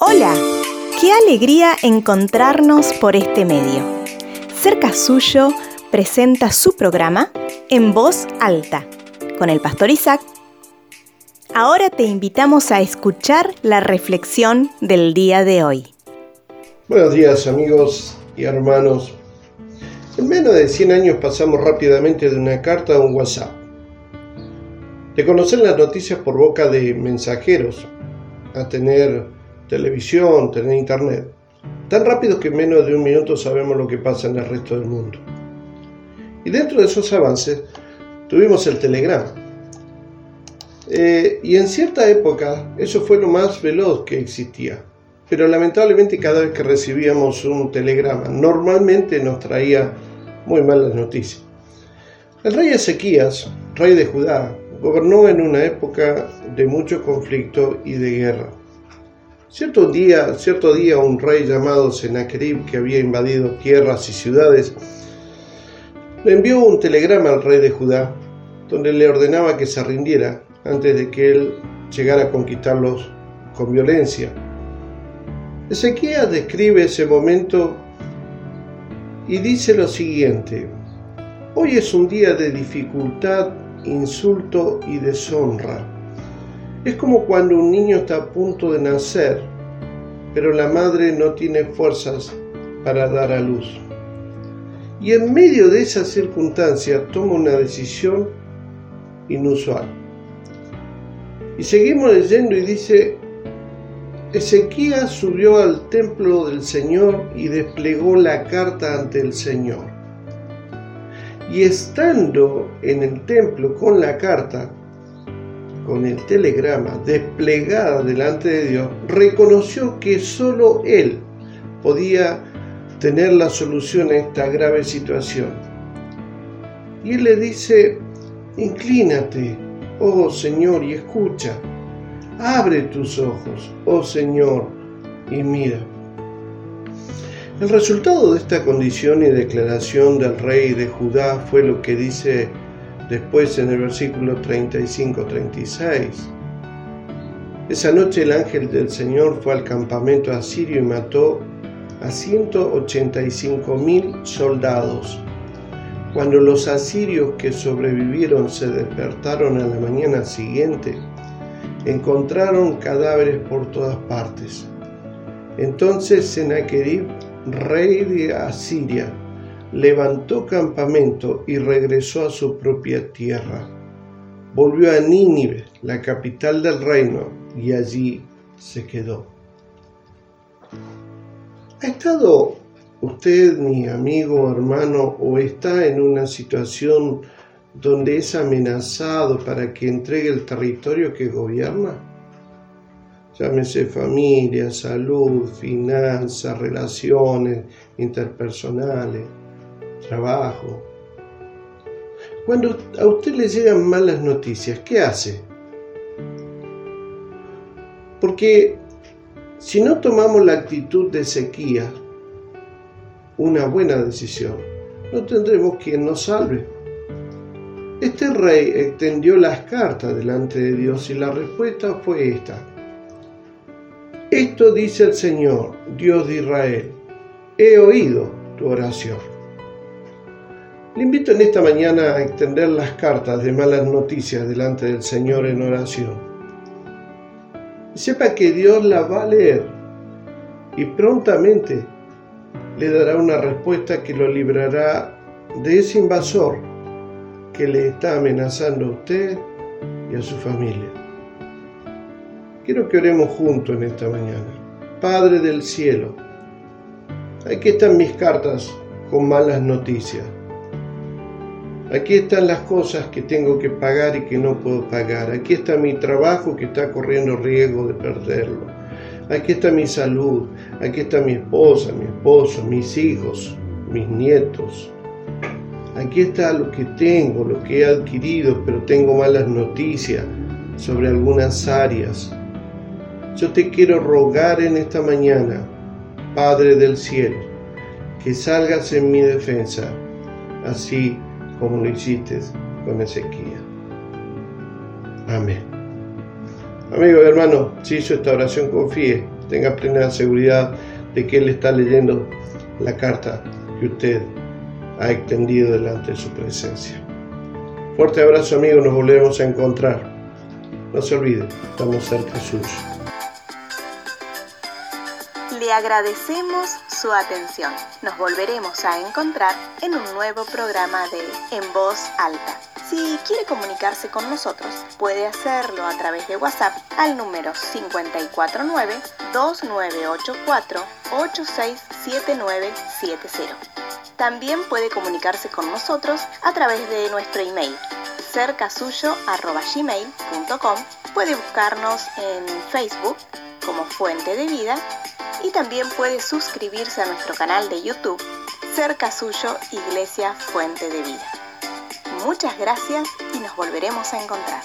Hola, qué alegría encontrarnos por este medio. Cerca Suyo presenta su programa En Voz Alta con el pastor Isaac. Ahora te invitamos a escuchar la reflexión del día de hoy. Buenos días amigos y hermanos. En menos de 100 años pasamos rápidamente de una carta a un WhatsApp. De conocer las noticias por boca de mensajeros a tener televisión, tener internet. Tan rápido que en menos de un minuto sabemos lo que pasa en el resto del mundo. Y dentro de esos avances tuvimos el telegrama. Eh, y en cierta época eso fue lo más veloz que existía. Pero lamentablemente cada vez que recibíamos un telegrama, normalmente nos traía muy malas noticias. El rey Ezequías, rey de Judá, gobernó en una época de mucho conflicto y de guerra. Cierto día, cierto día un rey llamado Sennacherib, que había invadido tierras y ciudades, le envió un telegrama al rey de Judá, donde le ordenaba que se rindiera antes de que él llegara a conquistarlos con violencia. Ezequías describe ese momento y dice lo siguiente, hoy es un día de dificultad, insulto y deshonra es como cuando un niño está a punto de nacer, pero la madre no tiene fuerzas para dar a luz. Y en medio de esa circunstancia toma una decisión inusual. Y seguimos leyendo y dice, Ezequías subió al templo del Señor y desplegó la carta ante el Señor. Y estando en el templo con la carta, con el telegrama desplegada delante de Dios, reconoció que solo Él podía tener la solución a esta grave situación. Y Él le dice, inclínate, oh Señor, y escucha. Abre tus ojos, oh Señor, y mira. El resultado de esta condición y declaración del rey de Judá fue lo que dice Después en el versículo 35-36, esa noche el ángel del Señor fue al campamento asirio y mató a 185 mil soldados. Cuando los asirios que sobrevivieron se despertaron a la mañana siguiente, encontraron cadáveres por todas partes. Entonces Sennacherib, rey de Asiria, levantó campamento y regresó a su propia tierra. Volvió a Nínive, la capital del reino, y allí se quedó. ¿Ha estado usted, mi amigo, hermano, o está en una situación donde es amenazado para que entregue el territorio que gobierna? Llámese familia, salud, finanzas, relaciones interpersonales trabajo. Cuando a usted le llegan malas noticias, ¿qué hace? Porque si no tomamos la actitud de sequía, una buena decisión, no tendremos quien nos salve. Este rey extendió las cartas delante de Dios y la respuesta fue esta. Esto dice el Señor, Dios de Israel, he oído tu oración. Le invito en esta mañana a extender las cartas de malas noticias delante del Señor en oración. Sepa que Dios la va a leer y prontamente le dará una respuesta que lo librará de ese invasor que le está amenazando a usted y a su familia. Quiero que oremos juntos en esta mañana. Padre del cielo, aquí están mis cartas con malas noticias. Aquí están las cosas que tengo que pagar y que no puedo pagar. Aquí está mi trabajo que está corriendo riesgo de perderlo. Aquí está mi salud. Aquí está mi esposa, mi esposo, mis hijos, mis nietos. Aquí está lo que tengo, lo que he adquirido, pero tengo malas noticias sobre algunas áreas. Yo te quiero rogar en esta mañana, Padre del cielo, que salgas en mi defensa. Así como lo hiciste con Ezequiel. Amén. Amigo y hermano, si hizo esta oración, confíe tenga plena seguridad de que Él está leyendo la carta que usted ha extendido delante de su presencia. Fuerte abrazo amigo, nos volvemos a encontrar. No se olvide, estamos cerca suyo. Le agradecemos su atención. Nos volveremos a encontrar en un nuevo programa de En Voz Alta. Si quiere comunicarse con nosotros, puede hacerlo a través de WhatsApp al número 549-2984-867970. También puede comunicarse con nosotros a través de nuestro email cercasuyo.gmail.com Puede buscarnos en Facebook como Fuente de Vida y también puede suscribirse a nuestro canal de YouTube Cerca Suyo Iglesia Fuente de Vida. Muchas gracias y nos volveremos a encontrar.